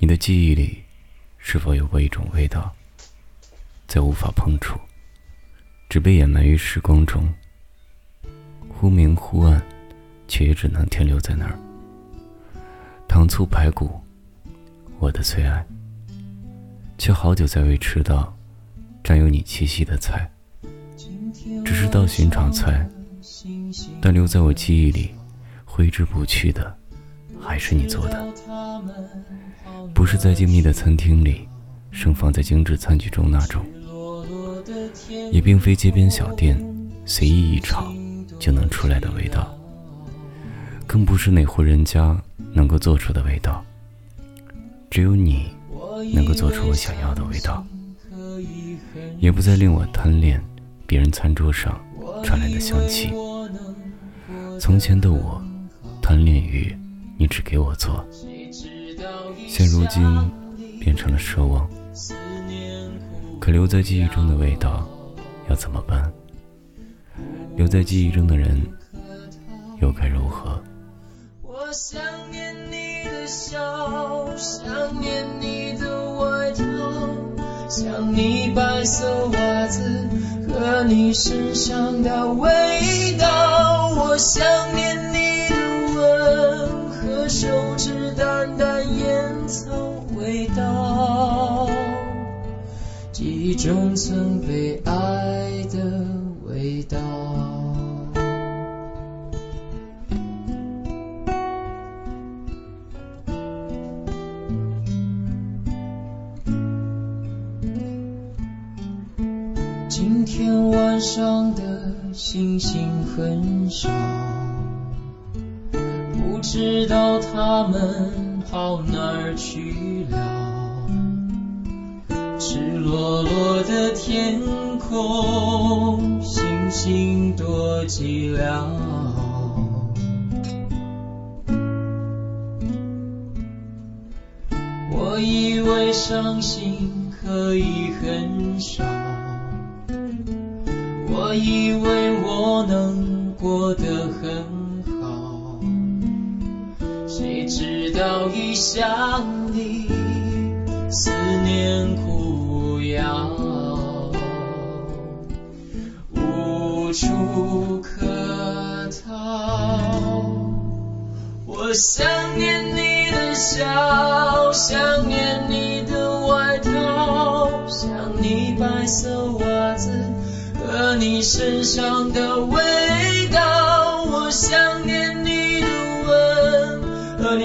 你的记忆里，是否有过一种味道，在无法碰触，只被掩埋于时光中，忽明忽暗，却也只能停留在那儿。糖醋排骨，我的最爱，却好久再未吃到沾有你气息的菜。只是道寻常菜，但留在我记忆里，挥之不去的，还是你做的。不是在静谧的餐厅里，盛放在精致餐具中那种，也并非街边小店随意一炒就能出来的味道，更不是哪户人家能够做出的味道。只有你能够做出我想要的味道，也不再令我贪恋别人餐桌上传来的香气。从前的我，贪恋于你只给我做。现如今变成了奢望，可留在记忆中的味道要怎么办？留在记忆中的人又该如何？我想念你的笑，想念你的外套，想你白色袜子和你身上的味道。我想念你的吻手指淡淡烟草味道，记忆中曾被爱的味道。今天晚上的星星很少，知道他们跑哪儿去了。赤裸裸的天空，星星多寂寥。我以为伤心可以很少。我以为我能过得很，谁知道一想你，思念苦药，无处可逃。我想念你的笑，想念你的外套，想你白色袜子。和你身上的味道，我想念你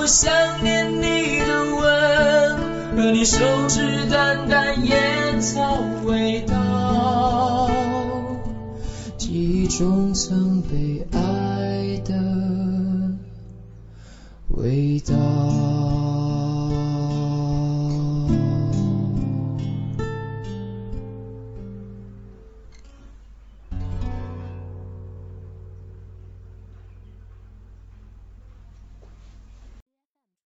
我想念你的吻和你手指淡淡烟草味道，记忆中曾被爱的味道。